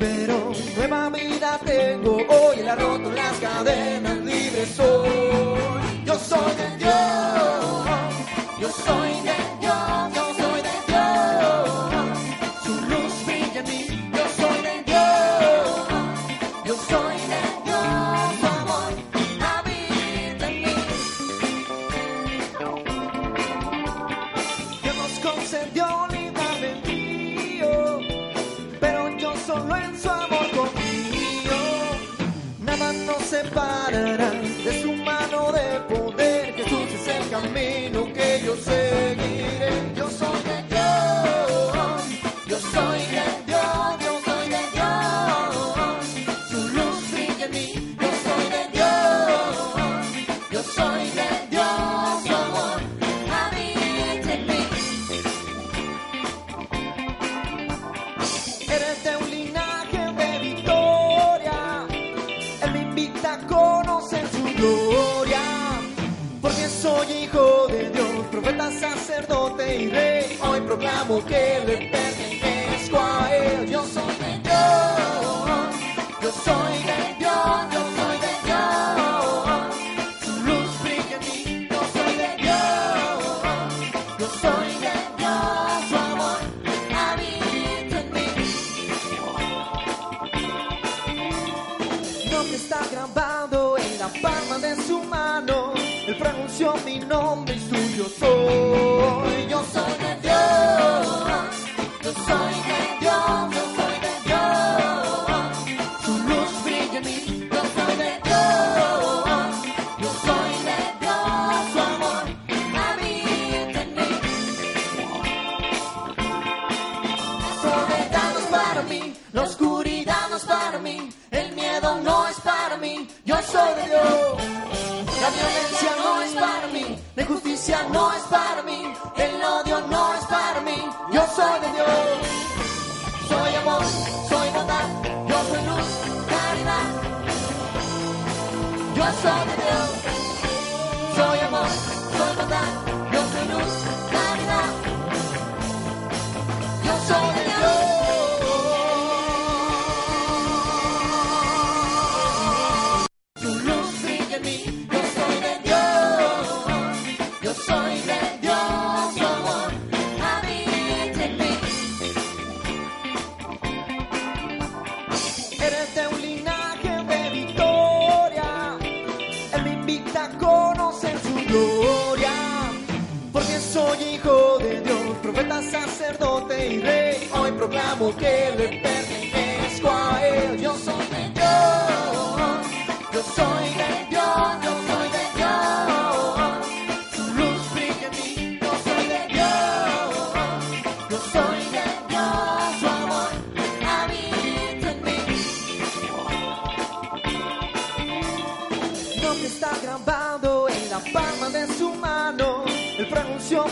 pero nueva vida tengo hoy, la roto las cadenas.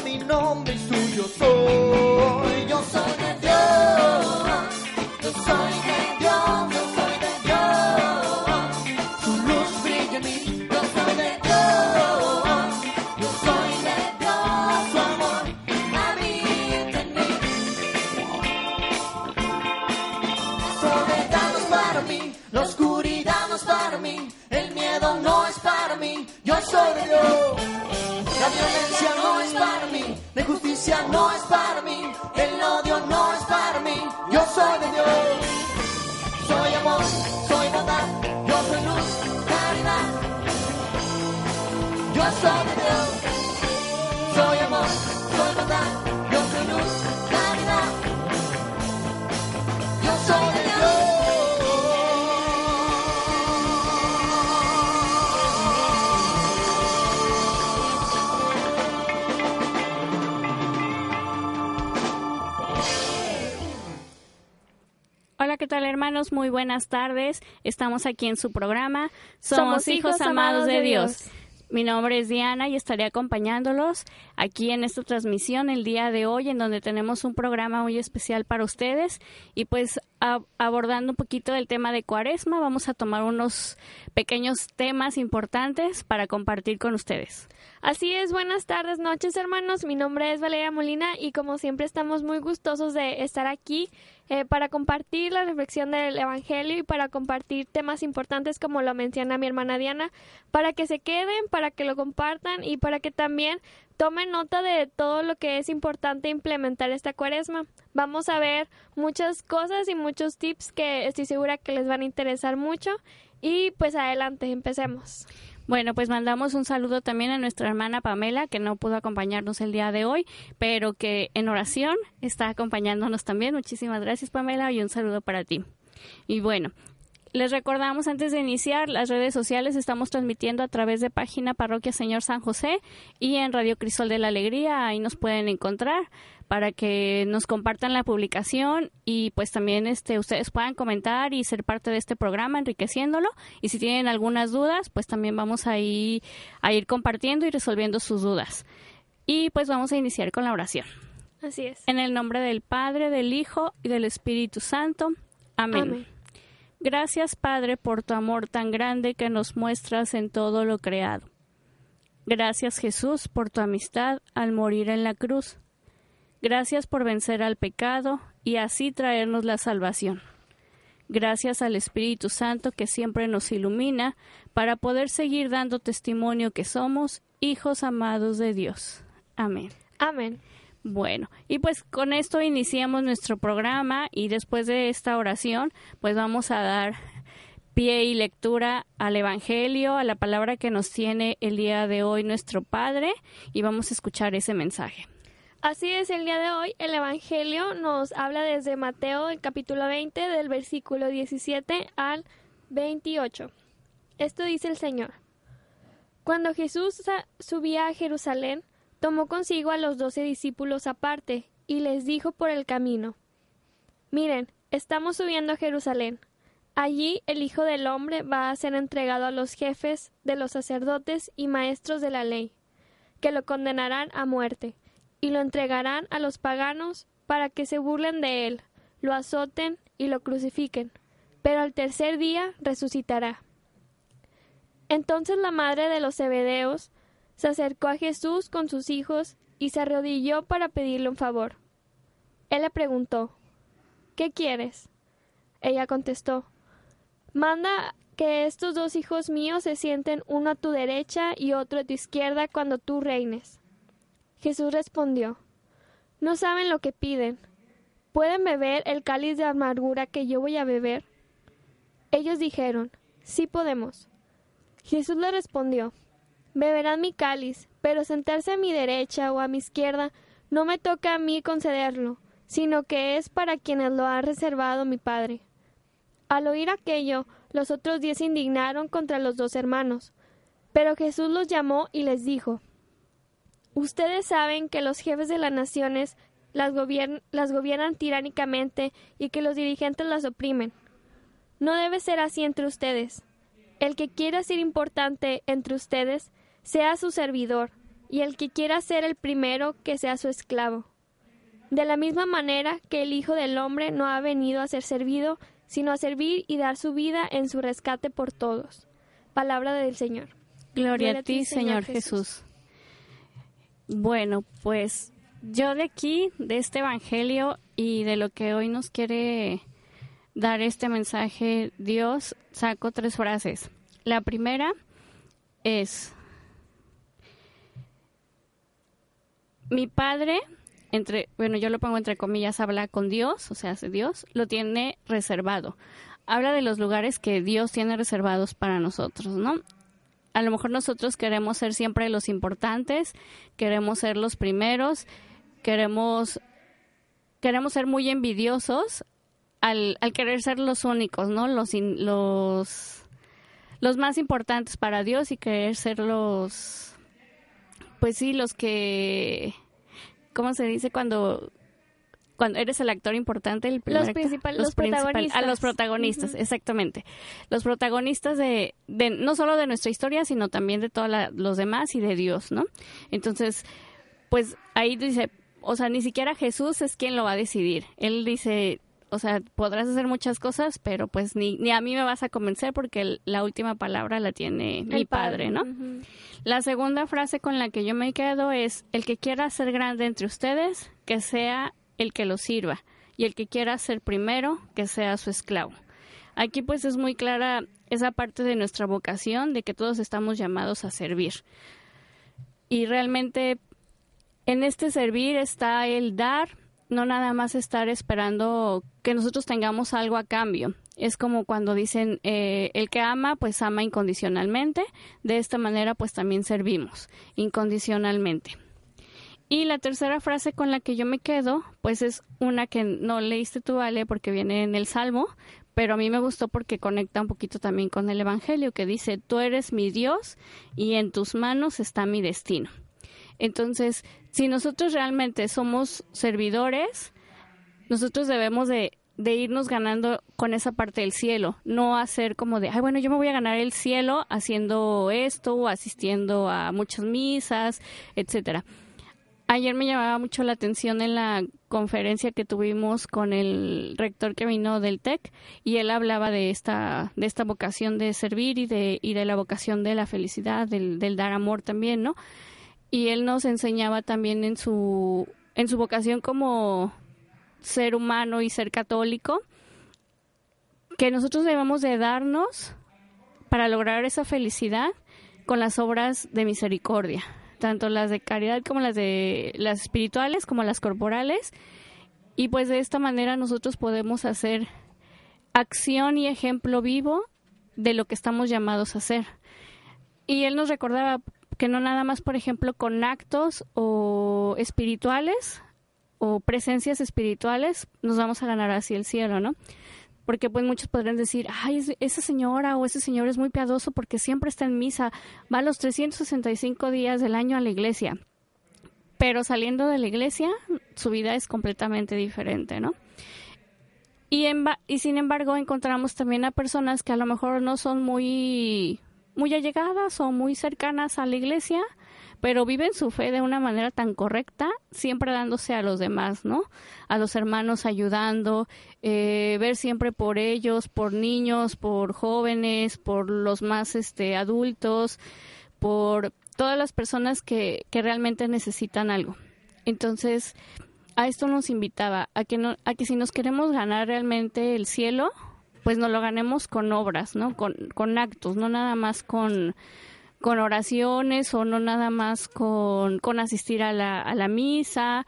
mi nombre y suyo soy. Yo soy de Dios. no es para mí, el odio no es para mí, yo soy de Dios. Soy amor, soy bondad, yo soy luz, caridad. Yo soy de Dios, soy amor. tal hermanos? Muy buenas tardes. Estamos aquí en su programa. Somos, hijos, amados de, Dios. Mi nombre es Diana y estaré acompañándolos aquí en esta transmisión el día de hoy, en donde tenemos un programa muy especial para ustedes. Y pues a, abordando un poquito el tema de Cuaresma, vamos a tomar unos pequeños temas importantes para compartir con ustedes. Así es, buenas tardes, noches hermanos. Mi nombre es Valeria Molina y como siempre estamos muy gustosos de estar aquí eh, para compartir la reflexión del Evangelio y para compartir temas importantes como lo menciona mi hermana Diana, para que se queden, para que lo compartan y para que también tomen nota de todo lo que es importante implementar esta cuaresma. Vamos a ver muchas cosas y muchos tips que estoy segura que les van a interesar mucho y pues adelante, empecemos. Bueno, pues mandamos un saludo también a nuestra hermana Pamela, que no pudo acompañarnos el día de hoy, pero que en oración está acompañándonos también. Muchísimas gracias, Pamela, y un saludo para ti. Y bueno, les recordamos antes de iniciar las redes sociales estamos transmitiendo a través de página Parroquia Señor San José y en Radio Crisol de la Alegría, ahí nos pueden encontrar para que nos compartan la publicación y pues también este ustedes puedan comentar y ser parte de este programa enriqueciéndolo y si tienen algunas dudas pues también vamos a ir, a ir compartiendo y resolviendo sus dudas y pues vamos a iniciar con la oración. Así es. En el nombre del Padre, del Hijo y del Espíritu Santo. Amén. Amén. Gracias Padre por tu amor tan grande que nos muestras en todo lo creado. Gracias Jesús por tu amistad al morir en la cruz Gracias por vencer al pecado y así traernos la salvación. Gracias al Espíritu Santo que siempre nos ilumina para poder seguir dando testimonio que somos hijos amados de Dios. Amén. Amén. Bueno, y pues con esto iniciamos nuestro programa y después de esta oración, pues vamos a dar pie y lectura al Evangelio, a la palabra que nos tiene el día de hoy nuestro Padre y vamos a escuchar ese mensaje. Así es, el día de hoy el Evangelio nos habla desde Mateo, el capítulo 20, del versículo 17 al 28. Esto dice el Señor. Cuando Jesús subía a Jerusalén, tomó consigo a los doce discípulos aparte y les dijo por el camino, Miren, estamos subiendo a Jerusalén. Allí el Hijo del Hombre va a ser entregado a los jefes de los sacerdotes y maestros de la ley, que lo condenarán a muerte y lo entregarán a los paganos para que se burlen de él, lo azoten y lo crucifiquen, pero al tercer día resucitará. Entonces la madre de los Zebedeos se acercó a Jesús con sus hijos y se arrodilló para pedirle un favor. Él le preguntó ¿Qué quieres? Ella contestó Manda que estos dos hijos míos se sienten uno a tu derecha y otro a tu izquierda cuando tú reines. Jesús respondió, No saben lo que piden. ¿Pueden beber el cáliz de amargura que yo voy a beber? Ellos dijeron, Sí podemos. Jesús le respondió, Beberán mi cáliz, pero sentarse a mi derecha o a mi izquierda no me toca a mí concederlo, sino que es para quienes lo ha reservado mi Padre. Al oír aquello, los otros diez indignaron contra los dos hermanos. Pero Jesús los llamó y les dijo, Ustedes saben que los jefes de las naciones las, las gobiernan tiránicamente y que los dirigentes las oprimen. No debe ser así entre ustedes. El que quiera ser importante entre ustedes, sea su servidor, y el que quiera ser el primero, que sea su esclavo. De la misma manera que el Hijo del Hombre no ha venido a ser servido, sino a servir y dar su vida en su rescate por todos. Palabra del Señor. Gloria, a ti, Señor Jesús. Bueno, pues yo de aquí, de este Evangelio y de lo que hoy nos quiere dar este mensaje Dios, saco tres frases. La primera es, mi padre, entre, bueno, yo lo pongo entre comillas, habla con Dios, o sea, Dios, lo tiene reservado. Habla de los lugares que Dios tiene reservados para nosotros, ¿no? A lo mejor nosotros queremos ser siempre los importantes, queremos ser los primeros, queremos, queremos ser muy envidiosos al, querer ser los únicos, ¿no? Los, los, los más importantes para Dios y querer ser los, pues sí, los que, ¿cómo se dice cuando cuando eres el actor importante, el los, principales, los, protagonistas. A los protagonistas, exactamente. Los protagonistas de, de, no solo de nuestra historia, sino también de todos los demás y de Dios, ¿no? Entonces, pues ahí dice, o sea, ni siquiera Jesús es quien lo va a decidir. Él dice, o sea, podrás hacer muchas cosas, pero pues ni, ni a mí me vas a convencer porque la última palabra la tiene mi padre, ¿no? La segunda frase con la que yo me quedo es, el que quiera ser grande entre ustedes, que sea el que lo sirva y el que quiera ser primero, que sea su esclavo. Aquí pues es muy clara esa parte de nuestra vocación, de que todos estamos llamados a servir. Y realmente en este servir está el dar, no nada más estar esperando que nosotros tengamos algo a cambio. Es como cuando dicen, eh, el que ama, pues ama incondicionalmente. De esta manera, pues también servimos incondicionalmente. Y la tercera frase con la que yo me quedo, pues es una que no leíste tú, Ale, porque viene en el Salmo, pero a mí me gustó porque conecta un poquito también con el Evangelio, que dice, tú eres mi Dios y en tus manos está mi destino. Entonces, si nosotros realmente somos servidores, nosotros debemos de, irnos ganando con esa parte del cielo, no hacer como de, ay, bueno, yo me voy a ganar el cielo haciendo esto, o asistiendo a muchas misas, etcétera Ayer me llamaba mucho la atención en la conferencia que tuvimos con el rector que vino del TEC y él hablaba de esta, de esta vocación de servir y de, y de la vocación de la felicidad, del, del dar amor también, ¿no? Y él nos enseñaba también en su, en su vocación como ser humano y ser católico, que nosotros debemos de darnos para lograr esa felicidad con las obras de misericordia tanto las de caridad como las de las espirituales como las corporales y pues de esta manera nosotros podemos hacer acción y ejemplo vivo de lo que estamos llamados a hacer. Y él nos recordaba que no nada más, por ejemplo, con actos o espirituales o presencias espirituales nos vamos a ganar así el cielo, ¿no? Porque pues muchos podrían decir, ay, esa señora o ese señor es muy piadoso porque siempre está en misa, va los 365 días del año a la iglesia, pero saliendo de la iglesia su vida es completamente diferente, ¿no? Y, sin embargo encontramos también a personas que a lo mejor no son muy, muy allegadas o muy cercanas a la iglesia, pero viven su fe de una manera tan correcta, siempre dándose a los demás, ¿no? A los hermanos ayudando, eh, ver siempre por ellos, por niños, por jóvenes, por los más este, adultos, por todas las personas que, que realmente necesitan algo. Entonces, a esto nos invitaba, a que, no, a que si nos queremos ganar realmente el cielo, pues nos lo ganemos con obras, ¿no? Con, con actos, no nada más con con oraciones o no nada más con, con asistir a la, a la misa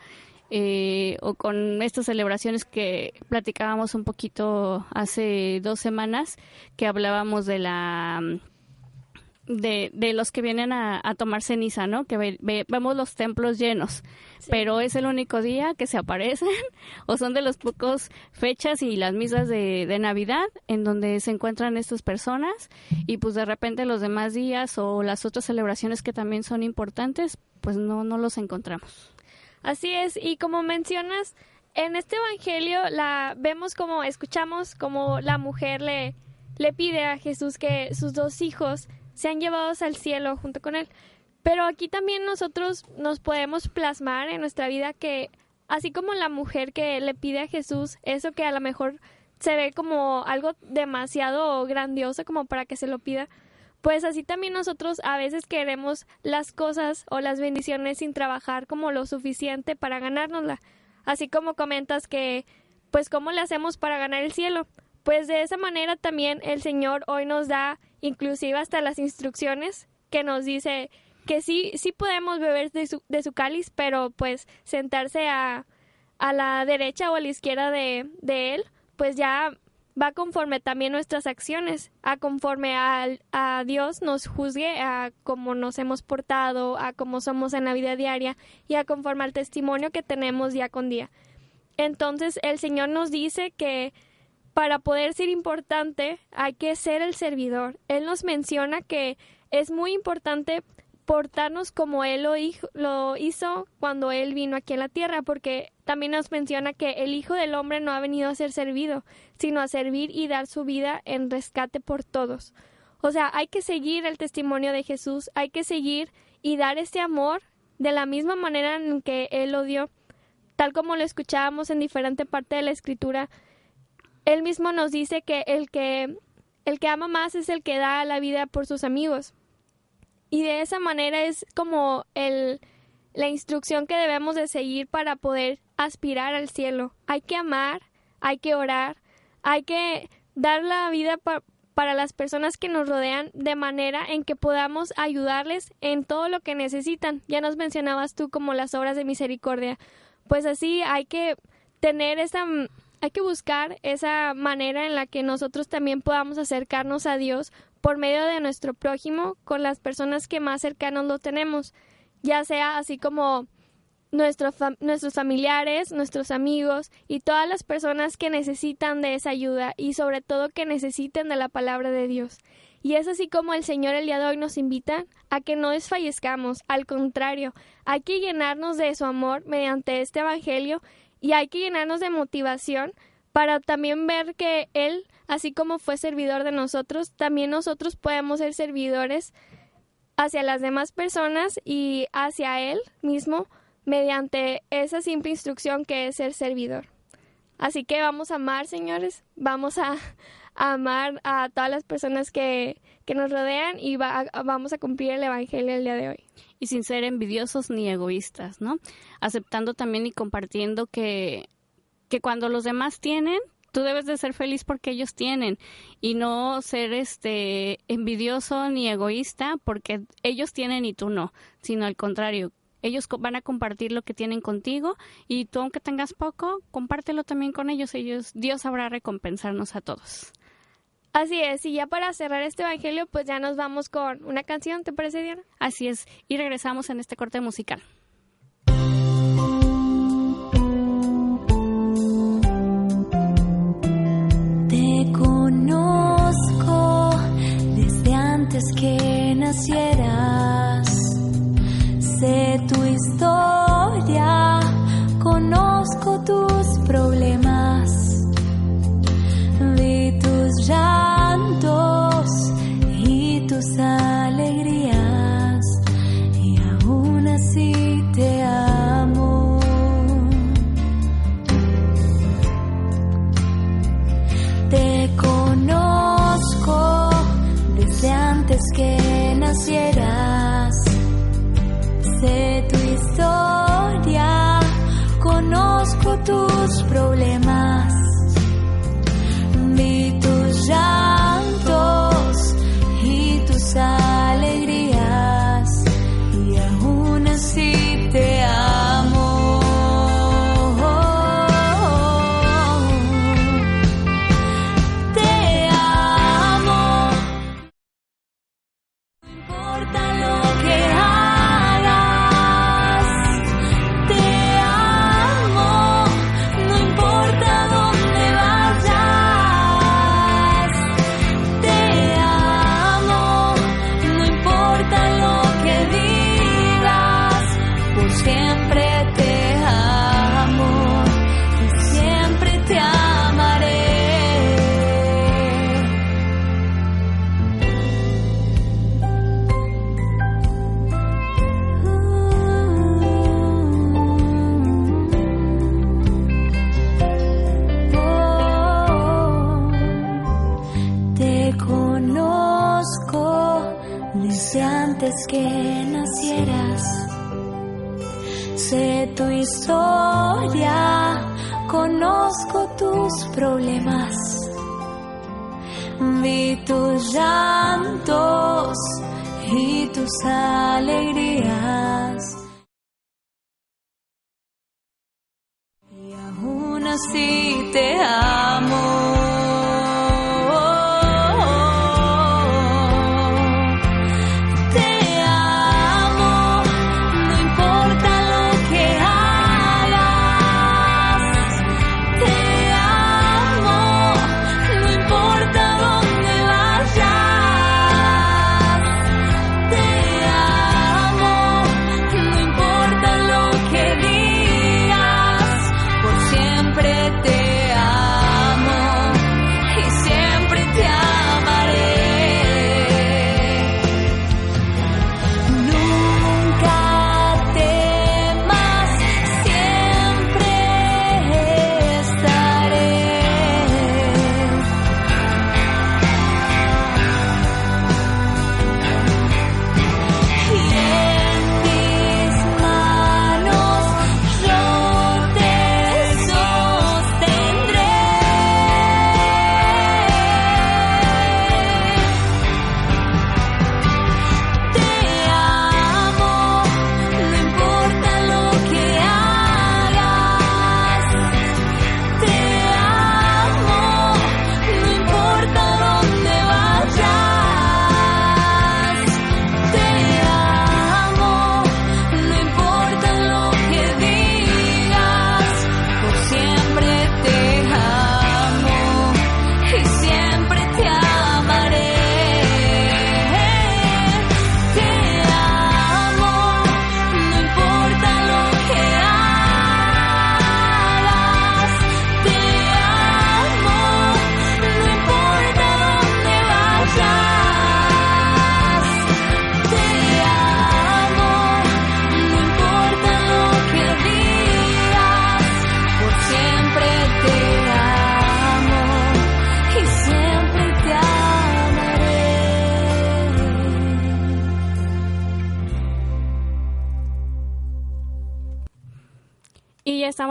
eh, o con estas celebraciones que platicábamos un poquito hace dos semanas que hablábamos de la de, de los que vienen a, tomar ceniza, ¿no? Que vemos los templos llenos, pero es el único día que se aparecen o son de los pocos fechas y las misas de, de Navidad en donde se encuentran estas personas y pues de repente los demás días o las otras celebraciones que también son importantes, pues no, no los encontramos. Así es, y como mencionas, en este evangelio la vemos como escuchamos como la mujer le le pide a Jesús que sus dos hijos sean llevados al cielo junto con Él. Pero aquí también nosotros nos podemos plasmar en nuestra vida que, así como la mujer que le pide a Jesús eso que a lo mejor se ve como algo demasiado grandioso como para que se lo pida, pues así también nosotros a veces queremos las cosas o las bendiciones sin trabajar como lo suficiente para ganárnosla. Así como comentas que, pues, ¿cómo le hacemos para ganar el cielo? Pues de esa manera también el Señor hoy nos da inclusive hasta las instrucciones que nos dice que sí, sí podemos beber de su, de su cáliz, pero pues sentarse a, a la derecha o a la izquierda de, de él, pues ya va conforme también nuestras acciones, a conforme a, a, Dios nos juzgue, a cómo nos hemos portado, a cómo somos en la vida diaria y a conforme al testimonio que tenemos día con día. Entonces el Señor nos dice que para poder ser importante hay que ser el servidor. Él nos menciona que es muy importante portarnos como Él lo, hizo cuando Él vino aquí en la tierra, porque también nos menciona que el Hijo del Hombre no ha venido a ser servido, sino a servir y dar su vida en rescate por todos. O sea, hay que seguir el testimonio de Jesús, hay que seguir y dar este amor de la misma manera en que Él lo dio, tal como lo escuchábamos en diferente parte de la Escritura, él mismo nos dice que el que el que ama más es el que da la vida por sus amigos. Y de esa manera es como el la instrucción que debemos de seguir para poder aspirar al cielo, hay que amar, hay que orar, hay que dar la vida para las personas que nos rodean de manera en que podamos ayudarles en todo lo que necesitan. Ya nos mencionabas tú como las obras de misericordia. Pues así hay que tener esa hay que buscar esa manera en la que nosotros también podamos acercarnos a Dios por medio de nuestro prójimo con las personas que más cercanos lo tenemos, ya sea así como nuestros familiares, nuestros amigos y todas las personas que necesitan de esa ayuda y sobre todo que necesiten de la palabra de Dios. Y es así como el Señor el día de hoy nos invita a que no desfallezcamos, al contrario, hay que llenarnos de su amor mediante este Evangelio y hay que llenarnos de motivación para también ver que Él, así como fue servidor de nosotros, también nosotros podemos ser servidores hacia las demás personas y hacia Él mismo mediante esa simple instrucción que es ser servidor. Así que vamos a amar, señores, vamos a, amar a todas las personas que, nos rodean y vamos a cumplir el Evangelio el día de hoy. Y sin ser envidiosos ni egoístas, ¿no? Aceptando también y compartiendo que, que cuando los demás tienen, tú debes de ser feliz porque ellos tienen y no ser este envidioso ni egoísta porque ellos tienen y tú no, sino al contrario, ellos van a compartir lo que tienen contigo y tú aunque tengas poco, compártelo también con ellos. Ellos Dios sabrá recompensarnos a todos. Así es, y ya para cerrar este evangelio, pues ya nos vamos con una canción, ¿te parece, Diana? Así es, y regresamos en este corte musical. Te conozco desde antes que nacieras, sé tu historia, conozco tus problemas, tus problemas. Vi tus llantos y tus alegrías.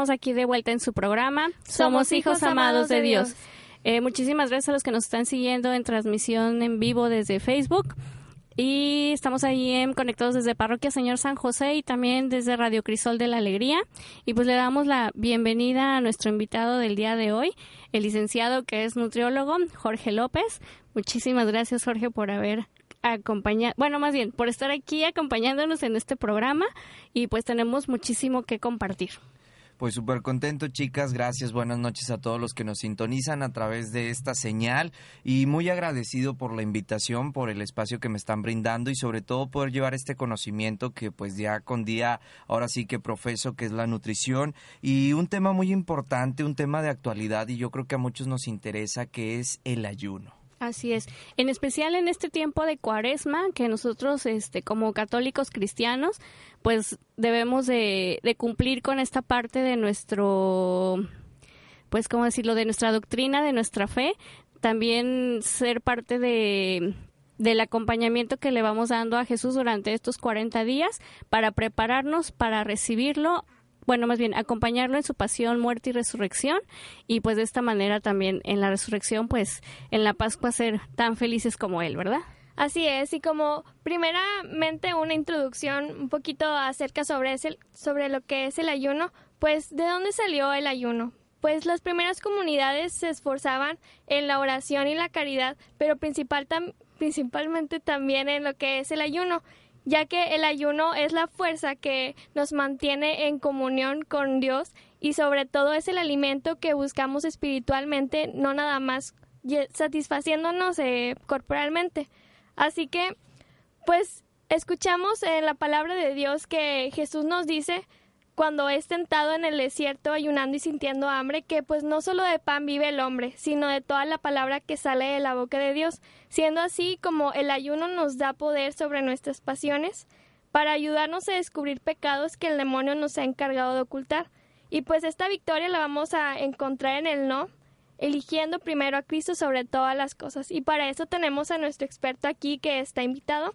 Estamos aquí de vuelta en su programa. Somos, hijos amados de Dios. Eh, muchísimas gracias a los que nos están siguiendo en transmisión en vivo desde Facebook. Y estamos ahí en, conectados desde Parroquia Señor San José y también desde Radio Crisol de la Alegría. Y pues le damos la bienvenida a nuestro invitado del día de hoy, el licenciado que es nutriólogo, Jorge López. Muchísimas gracias, Jorge, por haber acompañado, bueno, más bien, por estar aquí acompañándonos en este programa y pues tenemos muchísimo que compartir. Pues súper contento, chicas. Gracias. Buenas noches a todos los que nos sintonizan a través de esta señal y muy agradecido por la invitación, por el espacio que me están brindando y sobre todo poder llevar este conocimiento que pues día con día ahora sí que profeso, que es la nutrición y un tema muy importante, un tema de actualidad y yo creo que a muchos nos interesa, que es el ayuno. Así es. En especial en este tiempo de cuaresma, que nosotros, este, como católicos cristianos, pues debemos de, cumplir con esta parte de nuestro, pues, ¿cómo decirlo?, de nuestra doctrina, de nuestra fe. También ser parte de, del acompañamiento que le vamos dando a Jesús durante estos 40 días para prepararnos para recibirlo bueno, más bien acompañarlo en su pasión, muerte y resurrección y pues de esta manera también en la resurrección, pues en la Pascua ser tan felices como Él, ¿verdad? Así es, y como primeramente una introducción un poquito acerca sobre, ese, sobre lo que es el ayuno, pues ¿de dónde salió el ayuno? Pues las primeras comunidades se esforzaban en la oración y la caridad, pero principal principalmente también en lo que es el ayuno ya que el ayuno es la fuerza que nos mantiene en comunión con Dios y sobre todo es el alimento que buscamos espiritualmente, no nada más satisfaciéndonos eh, corporalmente. Así que, pues, escuchamos en la palabra de Dios que Jesús nos dice cuando es tentado en el desierto ayunando y sintiendo hambre, que pues no solo de pan vive el hombre, sino de toda la palabra que sale de la boca de Dios, siendo así como el ayuno nos da poder sobre nuestras pasiones, para ayudarnos a descubrir pecados que el demonio nos ha encargado de ocultar. Y pues esta victoria la vamos a encontrar en el no, eligiendo primero a Cristo sobre todas las cosas. Y para eso tenemos a nuestro experto aquí que está invitado,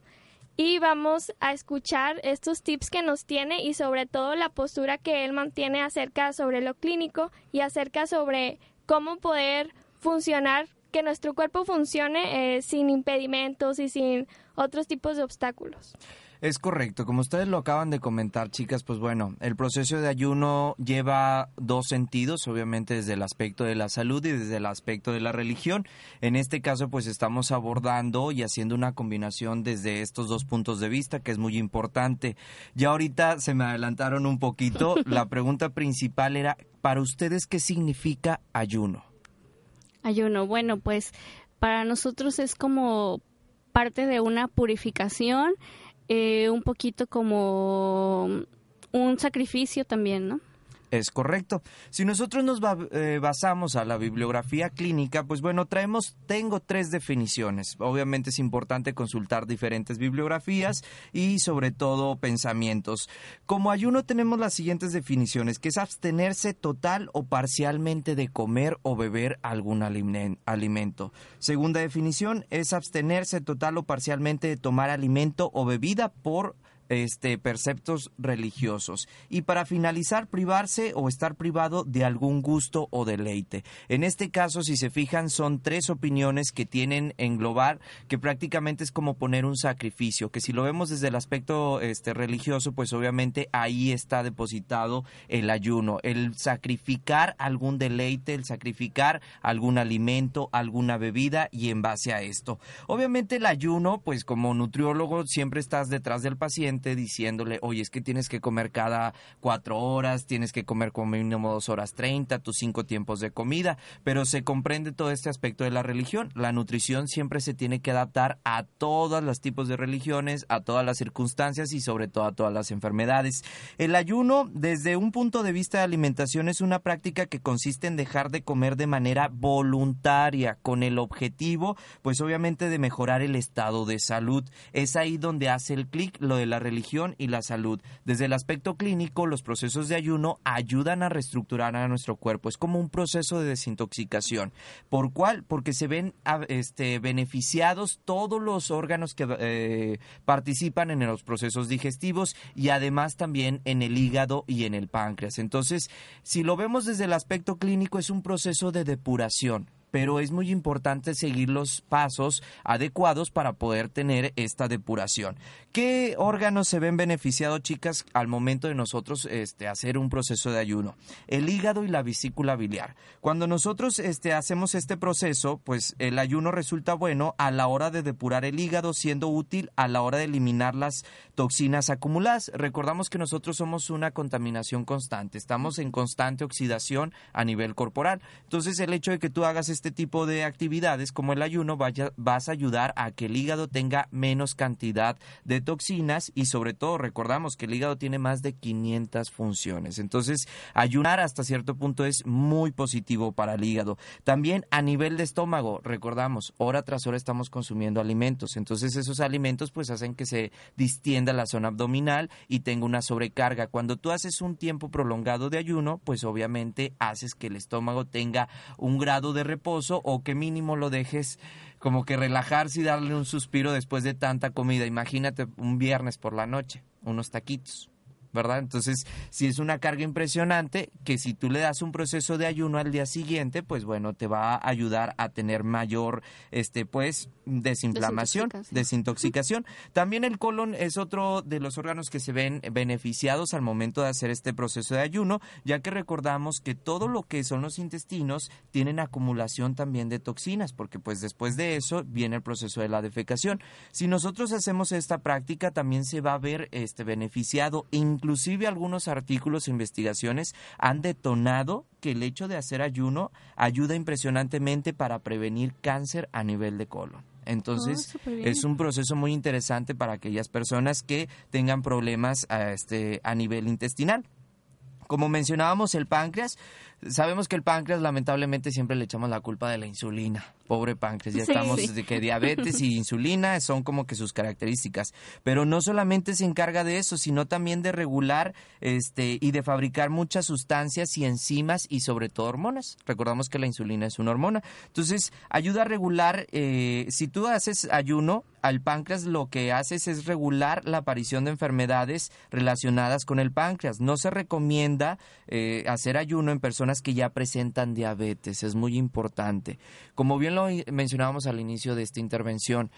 y vamos a escuchar estos tips que nos tiene y sobre todo la postura que él mantiene acerca sobre lo clínico y acerca sobre cómo poder funcionar, que nuestro cuerpo funcione eh, sin impedimentos y sin otros tipos de obstáculos. Es correcto, como ustedes lo acaban de comentar, chicas, pues bueno, el proceso de ayuno lleva dos sentidos, obviamente desde el aspecto de la salud y desde el aspecto de la religión. En este caso, pues estamos abordando y haciendo una combinación desde estos dos puntos de vista, que es muy importante. Ya ahorita se me adelantaron un poquito. La pregunta principal era, para ustedes, ¿qué significa ayuno? Ayuno, bueno, pues para nosotros es como parte de una purificación eh, un poquito como un sacrificio también, ¿no? Es correcto. Si nosotros nos eh, basamos a la bibliografía clínica, pues bueno, traemos, tengo tres definiciones. Obviamente es importante consultar diferentes bibliografías y sobre todo pensamientos. Como ayuno tenemos las siguientes definiciones, que es abstenerse total o parcialmente de comer o beber algún alimento. Segunda definición es abstenerse total o parcialmente de tomar alimento o bebida por este, perceptos religiosos. Y para finalizar, privarse o estar privado de algún gusto o deleite. En este caso, si se fijan, son tres opiniones que tienen englobar, que prácticamente es como poner un sacrificio, que si lo vemos desde el aspecto este, religioso, pues obviamente ahí está depositado el ayuno, el sacrificar algún deleite, el sacrificar algún alimento, alguna bebida y en base a esto. Obviamente el ayuno, pues como nutriólogo siempre estás detrás del paciente, diciéndole, oye, es que tienes que comer cada cuatro horas, tienes que comer como mínimo dos horas treinta, tus cinco tiempos de comida, pero se comprende todo este aspecto de la religión. La nutrición siempre se tiene que adaptar a todos los tipos de religiones, a todas las circunstancias y sobre todo a todas las enfermedades. El ayuno, desde un punto de vista de alimentación, es una práctica que consiste en dejar de comer de manera voluntaria, con el objetivo, pues obviamente, de mejorar el estado de salud. Es ahí donde hace el clic lo de la religión y la salud. Desde el aspecto clínico, los procesos de ayuno ayudan a reestructurar a nuestro cuerpo. Es como un proceso de desintoxicación. ¿Por cuál? Porque se ven este, beneficiados todos los órganos que eh, participan en los procesos digestivos y además también en el hígado y en el páncreas. Entonces, si lo vemos desde el aspecto clínico, es un proceso de depuración pero es muy importante seguir los pasos adecuados para poder tener esta depuración. ¿Qué órganos se ven beneficiados, chicas, al momento de nosotros este, hacer un proceso de ayuno? El hígado y la vesícula biliar. Cuando nosotros este, hacemos este proceso, pues el ayuno resulta bueno a la hora de depurar el hígado, siendo útil a la hora de eliminar las toxinas acumuladas. Recordamos que nosotros somos una contaminación constante, estamos en constante oxidación a nivel corporal. Entonces el hecho de que tú hagas este este tipo de actividades como el ayuno vaya, vas a ayudar a que el hígado tenga menos cantidad de toxinas y sobre todo recordamos que el hígado tiene más de 500 funciones. Entonces, ayunar hasta cierto punto es muy positivo para el hígado. También a nivel de estómago, recordamos, hora tras hora estamos consumiendo alimentos. Entonces, esos alimentos pues hacen que se distienda la zona abdominal y tenga una sobrecarga. Cuando tú haces un tiempo prolongado de ayuno, pues obviamente haces que el estómago tenga un grado de reposo o que mínimo lo dejes como que relajarse y darle un suspiro después de tanta comida. Imagínate un viernes por la noche, unos taquitos. ¿Verdad? Entonces, si es una carga impresionante, que si tú le das un proceso de ayuno al día siguiente, pues bueno, te va a ayudar a tener mayor, este, pues, desinflamación, desintoxicación. También el colon es otro de los órganos que se ven beneficiados al momento de hacer este proceso de ayuno, ya que recordamos que todo lo que son los intestinos tienen acumulación también de toxinas, porque pues después de eso viene el proceso de la defecación. Si nosotros hacemos esta práctica, también se va a ver este beneficiado, inclusive algunos artículos e investigaciones han detonado que el hecho de hacer ayuno ayuda impresionantemente para prevenir cáncer a nivel de colon. Entonces, oh, es un proceso muy interesante para aquellas personas que tengan problemas a, este, a nivel intestinal. Como mencionábamos, el páncreas, sabemos que el páncreas lamentablemente siempre le echamos la culpa de la insulina. Pobre páncreas, ya estamos desde que diabetes y insulina son como que sus características. Pero no solamente se encarga de eso, sino también de regular este y de fabricar muchas sustancias y enzimas y sobre todo hormonas. Recordamos que la insulina es una hormona. Entonces, ayuda a regular, eh, si tú haces ayuno, al páncreas lo que haces es regular la aparición de enfermedades relacionadas con el páncreas. No se recomienda eh, hacer ayuno en personas que ya presentan diabetes, es muy importante. Como bien lo mencionábamos al inicio de esta intervención,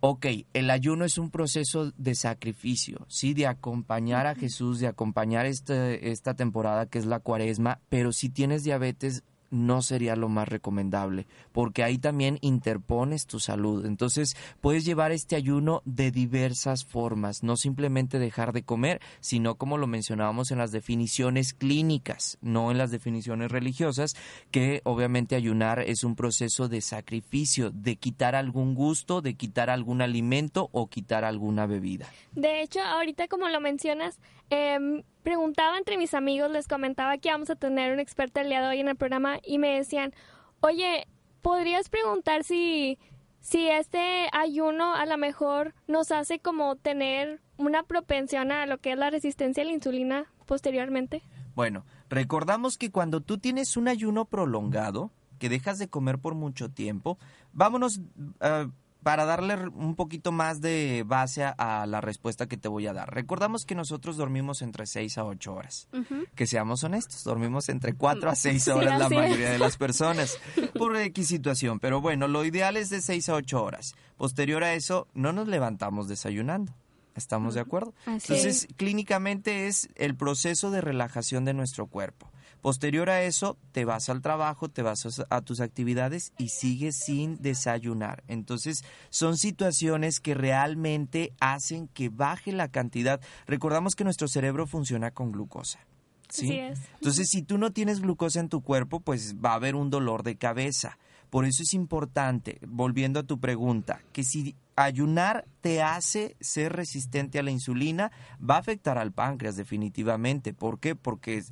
ok, el ayuno es un proceso de sacrificio, sí, de acompañar a Jesús, de acompañar este, esta temporada que es la cuaresma, pero si tienes diabetes, no sería lo más recomendable, porque ahí también interpones tu salud. Entonces, puedes llevar este ayuno de diversas formas, no simplemente dejar de comer, sino como lo mencionábamos en las definiciones clínicas, no en las definiciones religiosas, que obviamente ayunar es un proceso de sacrificio, de quitar algún gusto, de quitar algún alimento o quitar alguna bebida. De hecho, ahorita como lo mencionas, eh, preguntaba entre mis amigos, les comentaba que vamos a tener un experto el día de hoy en el programa y me decían, oye, ¿podrías preguntar si, si este ayuno a lo mejor nos hace como tener una propensión a lo que es la resistencia a la insulina posteriormente? Bueno, recordamos que cuando tú tienes un ayuno prolongado, que dejas de comer por mucho tiempo, vámonos... Uh, para darle un poquito más de base a, la respuesta que te voy a dar. Recordamos que nosotros dormimos entre 6 a 8 horas. Que seamos honestos, dormimos entre 4 a 6 horas la mayoría de las personas por X situación. Pero bueno, lo ideal es de 6 a 8 horas. Posterior a eso, no nos levantamos desayunando. ¿Estamos de acuerdo? Entonces, clínicamente es el proceso de relajación de nuestro cuerpo. Posterior a eso, te vas al trabajo, te vas a tus actividades y sigues sin desayunar. Entonces, son situaciones que realmente hacen que baje la cantidad. Recordamos que nuestro cerebro funciona con glucosa. ¿sí? Entonces, si tú no tienes glucosa en tu cuerpo, pues va a haber un dolor de cabeza. Por eso es importante, volviendo a tu pregunta, que si ayunar te hace ser resistente a la insulina, va a afectar al páncreas definitivamente. ¿Por qué? Porque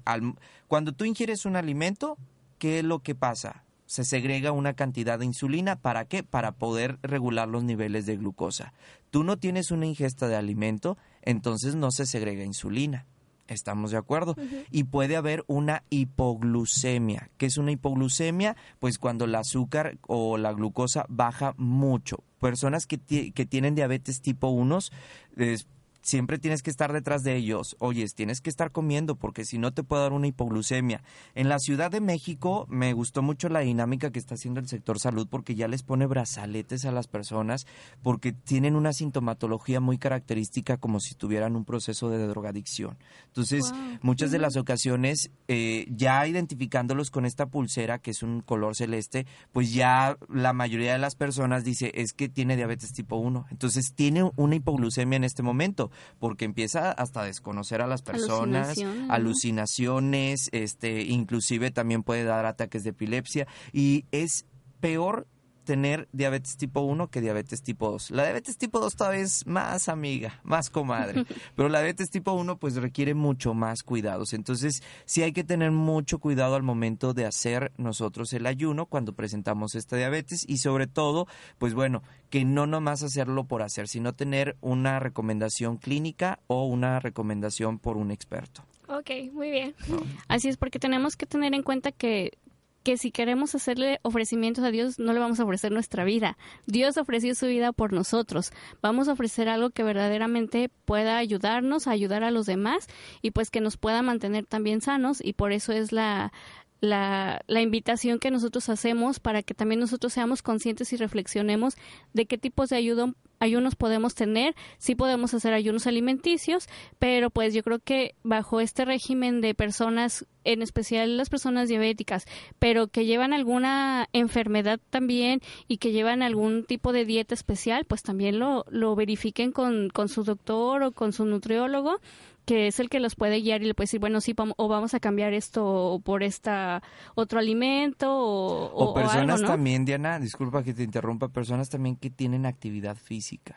cuando tú ingieres un alimento, ¿qué es lo que pasa? se segrega una cantidad de insulina. ¿Para qué? Para poder regular los niveles de glucosa. Tú no tienes una ingesta de alimento, entonces no se segrega insulina. Estamos de acuerdo. Y puede haber una hipoglucemia. ¿Qué es una hipoglucemia? Pues cuando el azúcar o la glucosa baja mucho. Personas que, que tienen diabetes tipo 1 siempre tienes que estar detrás de ellos. Oyes, tienes que estar comiendo porque si no te puede dar una hipoglucemia. En la Ciudad de México me gustó mucho la dinámica que está haciendo el sector salud porque ya les pone brazaletes a las personas porque tienen una sintomatología muy característica como si tuvieran un proceso de drogadicción. Entonces, muchas de las ocasiones, eh, ya identificándolos con esta pulsera que es un color celeste, pues ya la mayoría de las personas dice es que tiene diabetes tipo 1. Entonces, tiene una hipoglucemia en este momento porque empieza hasta a desconocer a las personas, alucinaciones, este, inclusive también puede dar ataques de epilepsia y es peor tener diabetes tipo 1 que diabetes tipo 2. La diabetes tipo 2 todavía es más amiga, más comadre, pero la diabetes tipo 1 pues requiere mucho más cuidados. Entonces sí hay que tener mucho cuidado al momento de hacer nosotros el ayuno cuando presentamos esta diabetes y sobre todo pues bueno, que no nomás hacerlo por hacer, sino tener una recomendación clínica o una recomendación por un experto. Ok, muy bien. Así es, porque tenemos que tener en cuenta que que si queremos hacerle ofrecimientos a Dios, no le vamos a ofrecer nuestra vida. Dios ofreció su vida por nosotros. Vamos a ofrecer algo que verdaderamente pueda ayudarnos, ayudar a los demás y pues que nos pueda mantener también sanos y por eso es la, la, la, invitación que nosotros hacemos para que también nosotros seamos conscientes y reflexionemos de qué tipos de ayuda, ayunos podemos tener. Sí podemos hacer ayunos alimenticios, pero pues yo creo que bajo este régimen de personas, en especial las personas diabéticas, pero que llevan alguna enfermedad también y que llevan algún tipo de dieta especial, pues también lo, lo verifiquen con, con su doctor o con su nutriólogo que es el que los puede guiar y le puede decir, bueno, sí, o vamos a cambiar esto por esta otro alimento o, o, personas también, Diana, disculpa que te interrumpa, personas también que tienen actividad física.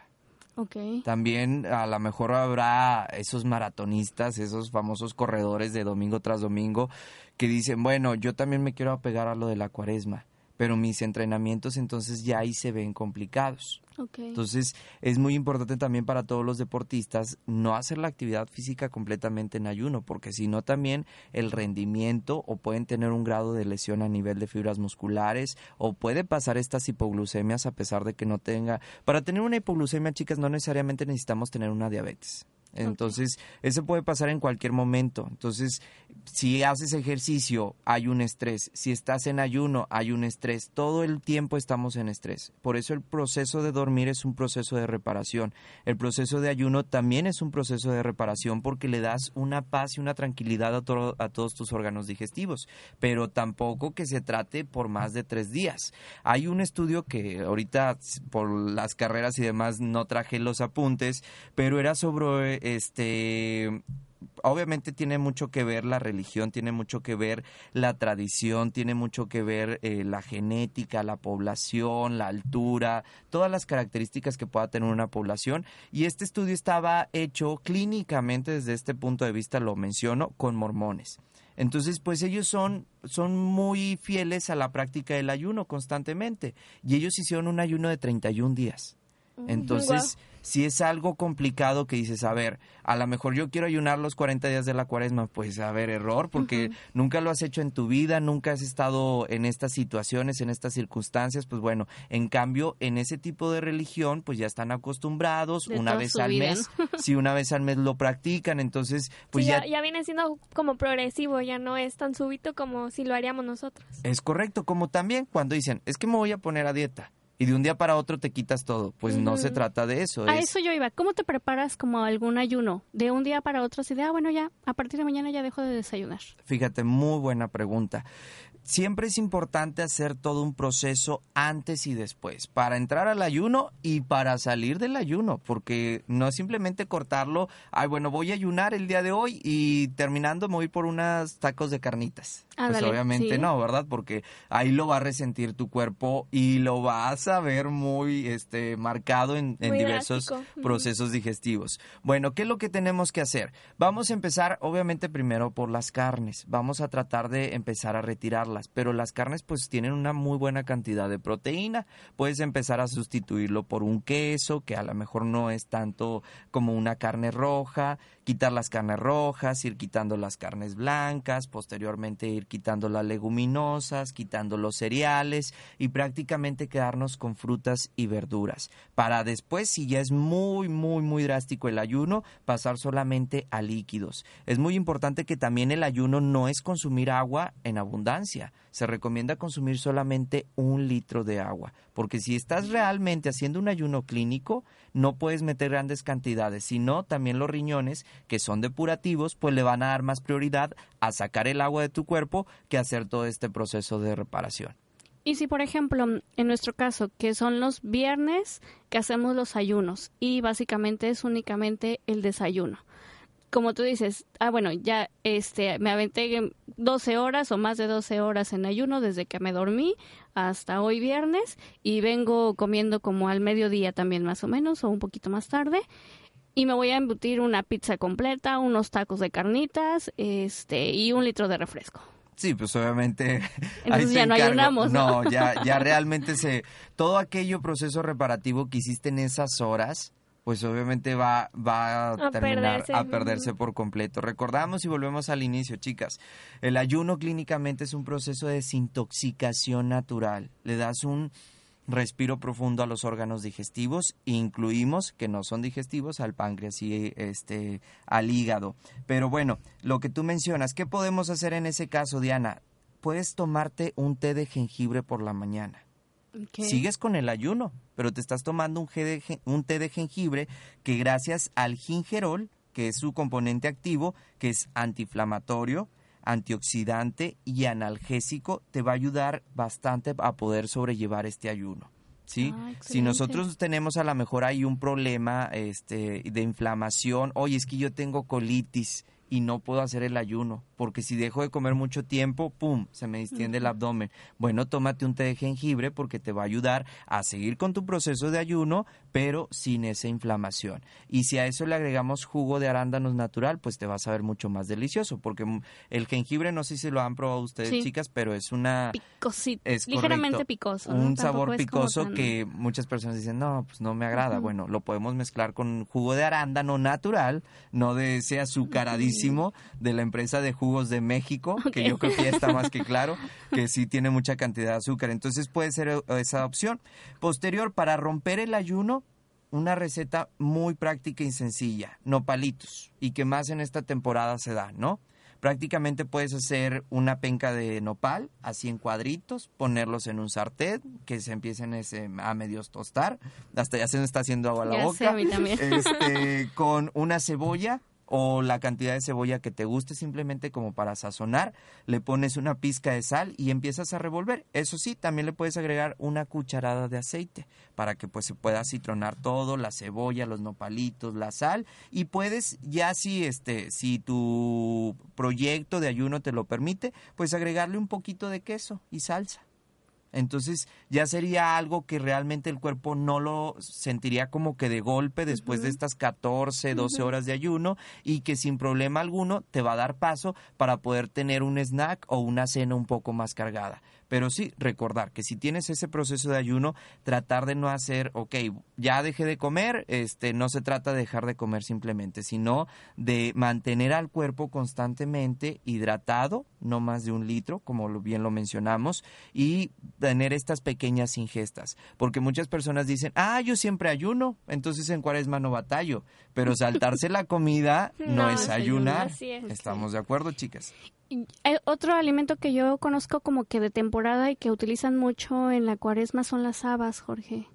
Okay. También a lo mejor habrá esos maratonistas, esos famosos corredores de domingo tras domingo que dicen, bueno, yo también me quiero apegar a lo de la cuaresma pero mis entrenamientos entonces ya ahí se ven complicados. Entonces es muy importante también para todos los deportistas no hacer la actividad física completamente en ayuno, porque si no también el rendimiento o pueden tener un grado de lesión a nivel de fibras musculares o puede pasar estas hipoglucemias a pesar de que no tenga... Para tener una hipoglucemia, chicas, no necesariamente necesitamos tener una diabetes. Entonces, eso puede pasar en cualquier momento. Entonces, si haces ejercicio, hay un estrés. Si estás en ayuno, hay un estrés. Todo el tiempo estamos en estrés. Por eso el proceso de dormir es un proceso de reparación. El proceso de ayuno también es un proceso de reparación porque le das una paz y una tranquilidad a, a todos tus órganos digestivos. Pero tampoco que se trate por más de tres días. Hay un estudio que ahorita por las carreras y demás no traje los apuntes, pero era sobre este obviamente tiene mucho que ver la religión, tiene mucho que ver la tradición, tiene mucho que ver eh, la genética, la población, la altura, todas las características que pueda tener una población. Y este estudio estaba hecho clínicamente desde este punto de vista, lo menciono, con mormones. Entonces, pues ellos son, son muy fieles a la práctica del ayuno constantemente. Y ellos hicieron un ayuno de 31 días. Entonces, si es algo complicado que dices, a ver, a lo mejor yo quiero ayunar los 40 días de la cuaresma, pues a ver, error, porque nunca lo has hecho en tu vida, nunca has estado en estas situaciones, en estas circunstancias, pues bueno, en cambio, en ese tipo de religión, pues ya están acostumbrados, una vez al mes, si una vez al mes lo practican, entonces, pues ya, ya viene siendo como progresivo, ya no es tan súbito como si lo haríamos nosotros. Es correcto, como también cuando dicen, es que me voy a poner a dieta y de un día para otro te quitas todo. Pues no se trata de eso. A eso yo iba. ¿Cómo te preparas como algún ayuno? De un día para otro, así de, ah, bueno, ya, a partir de mañana ya dejo de desayunar. Fíjate, muy buena pregunta siempre es importante hacer todo un proceso antes y después, para entrar al ayuno y para salir del ayuno, porque no es simplemente cortarlo, ay, bueno, voy a ayunar el día de hoy y terminando me voy por unos tacos de carnitas. pues obviamente no, ¿verdad? Porque ahí lo va a resentir tu cuerpo y lo vas a ver muy este marcado en, diversos procesos digestivos. Bueno, ¿qué es lo que tenemos que hacer? Vamos a empezar, obviamente, primero por las carnes. Vamos a tratar de empezar a retirarlas pero las carnes pues tienen una muy buena cantidad de proteína. Puedes empezar a sustituirlo por un queso, que a lo mejor no es tanto como una carne roja, quitar las carnes rojas, ir quitando las carnes blancas, posteriormente ir quitando las leguminosas, quitando los cereales y prácticamente quedarnos con frutas y verduras. Para después, si ya es muy, muy, muy drástico el ayuno, pasar solamente a líquidos. Es muy importante que también el ayuno no es consumir agua en abundancia. Se recomienda consumir solamente un litro de agua, porque si estás realmente haciendo un ayuno clínico, no puedes meter grandes cantidades, sino también los riñones, que son depurativos, pues le van a dar más prioridad a sacar el agua de tu cuerpo que hacer todo este proceso de reparación. Y si, por ejemplo, en nuestro caso, que son los viernes que hacemos los ayunos y básicamente es únicamente el desayuno. Como tú dices, ah, bueno, ya este, me aventé 12 horas o más de 12 horas en ayuno desde que me dormí hasta hoy viernes y vengo comiendo como al mediodía también más o menos o un poquito más tarde y me voy a embutir una pizza completa, unos tacos de carnitas, este y un litro de refresco. Sí, pues obviamente. Entonces ya no ayunamos, ¿no? No, ya, ya realmente se. Todo aquello proceso reparativo que hiciste en esas horas, pues obviamente va, va a, A terminar perderse. a perderse por completo. Recordamos y volvemos al inicio, chicas. El ayuno clínicamente es un proceso de desintoxicación natural. Le das un respiro profundo a los órganos digestivos, incluimos que no son digestivos al páncreas y este al hígado. Pero bueno, lo que tú mencionas, ¿qué podemos hacer en ese caso, Diana? Puedes tomarte un té de jengibre por la mañana. Sigues con el ayuno, pero te estás tomando un, de té de jengibre que gracias al gingerol, que es su componente activo, que es antiinflamatorio, antioxidante y analgésico, te va a ayudar bastante a poder sobrellevar este ayuno. ¿Sí? Ah, si nosotros tenemos a lo mejor ahí un problema este, de inflamación, oye, es que yo tengo colitis y no puedo hacer el ayuno, porque si dejo de comer mucho tiempo, ¡pum!, se me distiende el abdomen. Bueno, tómate un té de jengibre porque te va a ayudar a seguir con tu proceso de ayuno, pero sin esa inflamación. Y si a eso le agregamos jugo de arándanos natural, pues te vas a ver mucho más delicioso, porque el jengibre, no sé si lo han probado ustedes, Sí. chicas, pero es una... Picosito, Es ligeramente correcto. picoso. ¿no? Un Tampoco sabor picoso tan- que muchas personas dicen, no, pues no me agrada. Bueno, lo podemos mezclar con jugo de arándano natural, no de ese azucaradísimo de la empresa de jugos de México, que yo creo que ya está más que claro, que sí tiene mucha cantidad de azúcar. Entonces puede ser eh, esa opción. Posterior, para romper el ayuno, una receta muy práctica y sencilla, nopalitos, y que más en esta temporada se da, ¿no? Prácticamente puedes hacer una penca de nopal, así en cuadritos, ponerlos en un sartén, que se empiecen ese- a medios tostar, hasta ya se me está haciendo agua a la Ya boca. sé, a mí también. Este, con una cebolla o la cantidad de cebolla que te guste simplemente como para sazonar, le pones una pizca de sal y empiezas a revolver. Eso sí, también le puedes agregar una cucharada de aceite para que pues se pueda citronar todo, la cebolla, los nopalitos, la sal y puedes ya si este si tu proyecto de ayuno te lo permite, pues agregarle un poquito de queso y salsa. Entonces ya sería algo que realmente el cuerpo no lo sentiría como que de golpe después de estas 14, 12 horas de ayuno y que sin problema alguno te va a dar paso para poder tener un snack o una cena un poco más cargada. Pero sí, recordar que si tienes ese proceso de ayuno, tratar de no hacer, ok, ya dejé de comer, este, no se trata de dejar de comer simplemente, sino de mantener al cuerpo constantemente hidratado, no más de un litro, como bien lo mencionamos, y tener estas pequeñas ingestas. Porque muchas personas dicen, ah, yo siempre ayuno, entonces en cuaresma no batallo. Pero saltarse la comida no, No, es ayunar. es. ¿Estamos de acuerdo, chicas? Otro alimento que yo conozco como que de temporada y que utilizan mucho en la cuaresma son las habas, Jorge.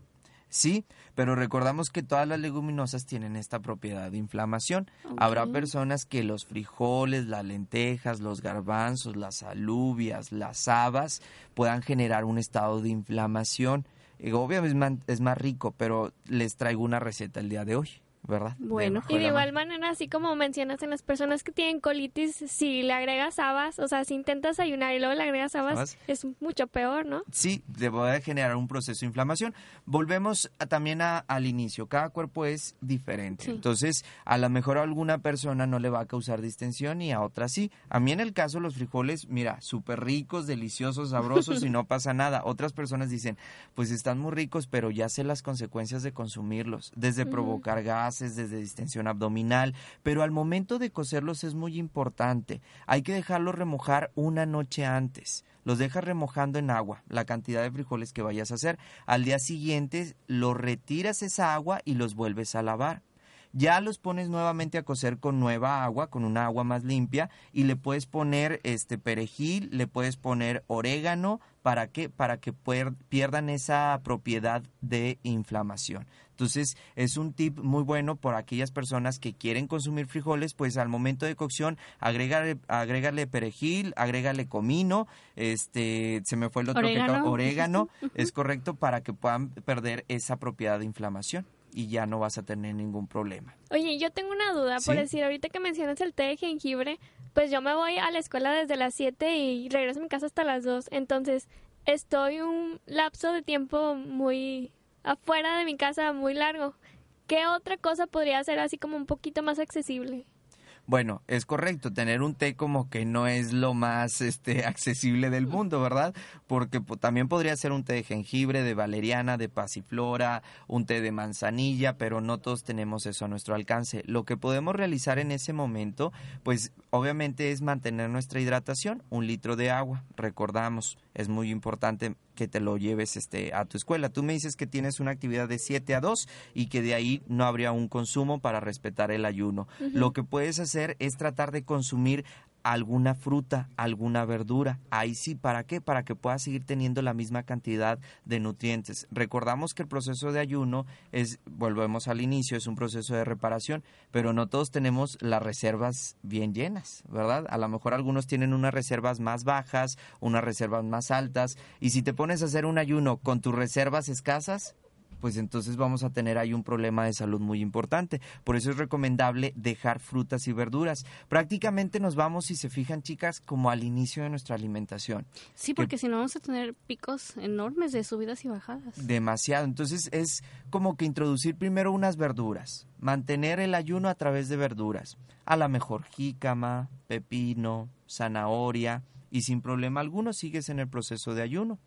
Sí, pero recordamos que todas las leguminosas tienen esta propiedad de inflamación. Habrá personas que los frijoles, las lentejas, los garbanzos, las alubias, las habas puedan generar un estado de inflamación. Eh, Obviamente es más rico, pero les traigo una receta el día de hoy. ¿Verdad? Bueno. Y de igual manera, así como mencionas en las personas que tienen colitis, si le agregas habas, o sea, si intentas ayunar y luego le agregas habas, Habas. es mucho peor, ¿no? Sí, te puede generar un proceso de inflamación. Volvemos a- también a- al inicio. Cada cuerpo es diferente. Sí. Entonces, a lo mejor a alguna persona no le va a causar distensión y a otra sí. A mí en el caso los frijoles, mira, súper ricos, deliciosos, sabrosos y no pasa nada. Otras personas dicen, pues están muy ricos, pero ya sé las consecuencias de consumirlos. Desde provocar desde distensión abdominal. Pero al momento de cocerlos es muy importante. Hay que dejarlos remojar una noche antes. Los dejas remojando en agua, la cantidad de frijoles que vayas a hacer. Al día siguiente los retiras esa agua y los vuelves a lavar. Ya los pones nuevamente a cocer con nueva agua, con una agua más limpia y le puedes poner este perejil, le puedes poner orégano, ¿para qué? Para que pierdan esa propiedad de inflamación. Entonces, es un tip muy bueno por aquellas personas que quieren consumir frijoles, pues al momento de cocción, agrégale, agrégale perejil, agrégale comino, este, se me fue el otro que Orégano. acabo- orégano, es correcto para que puedan perder esa propiedad de inflamación y ya no vas a tener ningún problema. Oye, yo tengo una duda, por decir, ahorita que mencionas el té de jengibre, pues yo me voy a la escuela desde las 7 y regreso a mi casa hasta las 2, entonces estoy un lapso de tiempo muy afuera de mi casa, muy largo. ¿Qué otra cosa podría ser así como un poquito más accesible? Bueno, es correcto, tener un té como que no es lo más este accesible del mundo, ¿verdad? Porque po- también podría ser un té de jengibre, de valeriana, de pasiflora, un té de manzanilla, pero no todos tenemos eso a nuestro alcance. Lo que podemos realizar en ese momento, pues obviamente es mantener nuestra hidratación, un litro de agua, recordamos, es muy importante que te lo lleves este a tu escuela. Tú me dices que tienes una actividad de 7 a 2 y que de ahí no habría un consumo para respetar el ayuno. Lo que puedes hacer es tratar de consumir alguna fruta, alguna verdura. Ahí sí, ¿para qué? Para que puedas seguir teniendo la misma cantidad de nutrientes. Recordamos que el proceso de ayuno es, volvemos al inicio, es un proceso de reparación, pero no todos tenemos las reservas bien llenas, ¿verdad? A lo mejor algunos tienen unas reservas más bajas, unas reservas más altas, y si te pones a hacer un ayuno con tus reservas escasas, pues entonces vamos a tener ahí un problema de salud muy importante. Por eso es recomendable dejar frutas y verduras. Prácticamente nos vamos, si se fijan chicas, como al inicio de nuestra alimentación. Sí, porque si no vamos a tener picos enormes de subidas y bajadas. Demasiado. Entonces es como que introducir primero unas verduras, mantener el ayuno a través de verduras. A la mejor jícama, pepino, zanahoria y sin problema alguno sigues en el proceso de ayuno.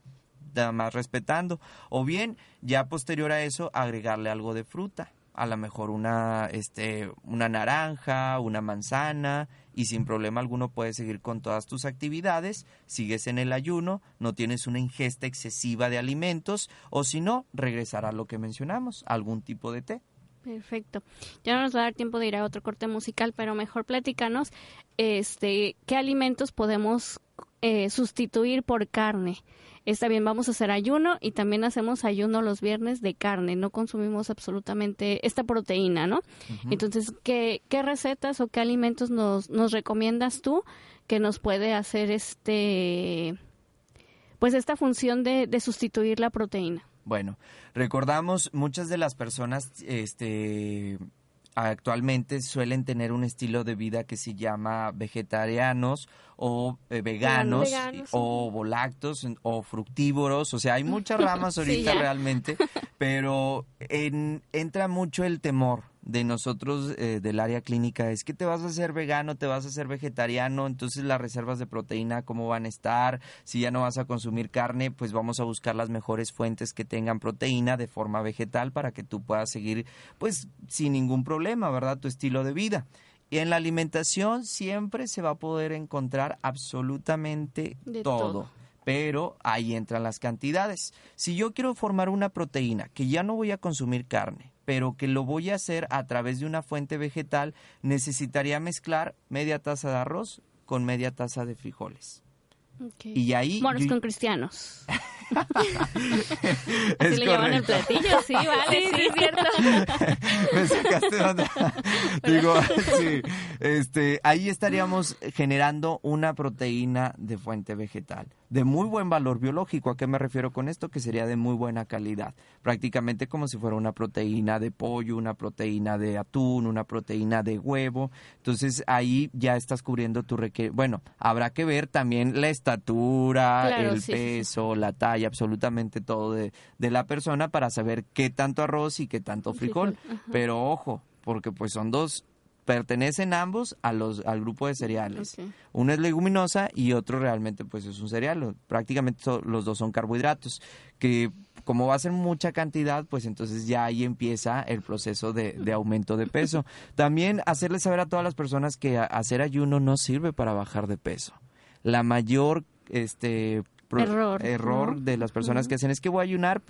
Nada más respetando. O bien, ya posterior a eso, agregarle algo de fruta. A lo mejor una, este, una naranja, una manzana, y sin problema alguno puedes seguir con todas tus actividades, sigues en el ayuno, no tienes una ingesta excesiva de alimentos, o si no, regresar a lo que mencionamos, algún tipo de té. Perfecto. Ya no nos va a dar tiempo de ir a otro corte musical, pero mejor platícanos este, qué alimentos podemos eh, sustituir por carne. Está bien, vamos a hacer ayuno y también hacemos ayuno los viernes de carne. No consumimos absolutamente esta proteína, ¿no? Entonces, ¿qué, ¿qué recetas o qué alimentos nos, nos recomiendas tú que nos puede hacer este, pues esta función de, de sustituir la proteína? Bueno, recordamos muchas de las personas este actualmente suelen tener un estilo de vida que se llama vegetarianos o eh, veganos, Veganos, o volactos o fructívoros, o sea, hay muchas ramas ahorita realmente, pero en- entra mucho el temor de nosotros eh, del área clínica es que te vas a hacer vegano, te vas a hacer vegetariano, entonces las reservas de proteína cómo van a estar, si ya no vas a consumir carne, pues vamos a buscar las mejores fuentes que tengan proteína de forma vegetal para que tú puedas seguir pues sin ningún problema, ¿verdad? Tu estilo de vida. Y en la alimentación siempre se va a poder encontrar absolutamente De todo todo. pero ahí entran las cantidades. Si yo quiero formar una proteína que ya no voy a consumir carne, pero que lo voy a hacer a través de una fuente vegetal, necesitaría mezclar media taza de arroz con media taza de frijoles. Y ahí Moros yo- con cristianos. es le llaman el platillo, sí, vale, Sí, sí, es cierto. Me sacaste onda. Digo, sí. este, ahí estaríamos generando una proteína de fuente vegetal de muy buen valor biológico. ¿A qué me refiero con esto? Que sería de muy buena calidad. Prácticamente como si fuera una proteína de pollo, una proteína de atún, una proteína de huevo. Entonces ahí ya estás cubriendo tu requerimiento. Bueno, habrá que ver también la estatura, el peso, la talla, absolutamente todo de, de, la persona para saber qué tanto arroz y qué tanto frijol. Pero ojo, porque pues son dos pertenecen ambos a los, al grupo de cereales. Uno es leguminosa y otro realmente pues es un cereal. Prácticamente los dos son carbohidratos, que como va a ser mucha cantidad, pues entonces ya ahí empieza el proceso de, de aumento de peso. También hacerles saber a todas las personas que hacer ayuno no sirve para bajar de peso. La mayor este error, error de las personas que hacen es que voy a ayunar,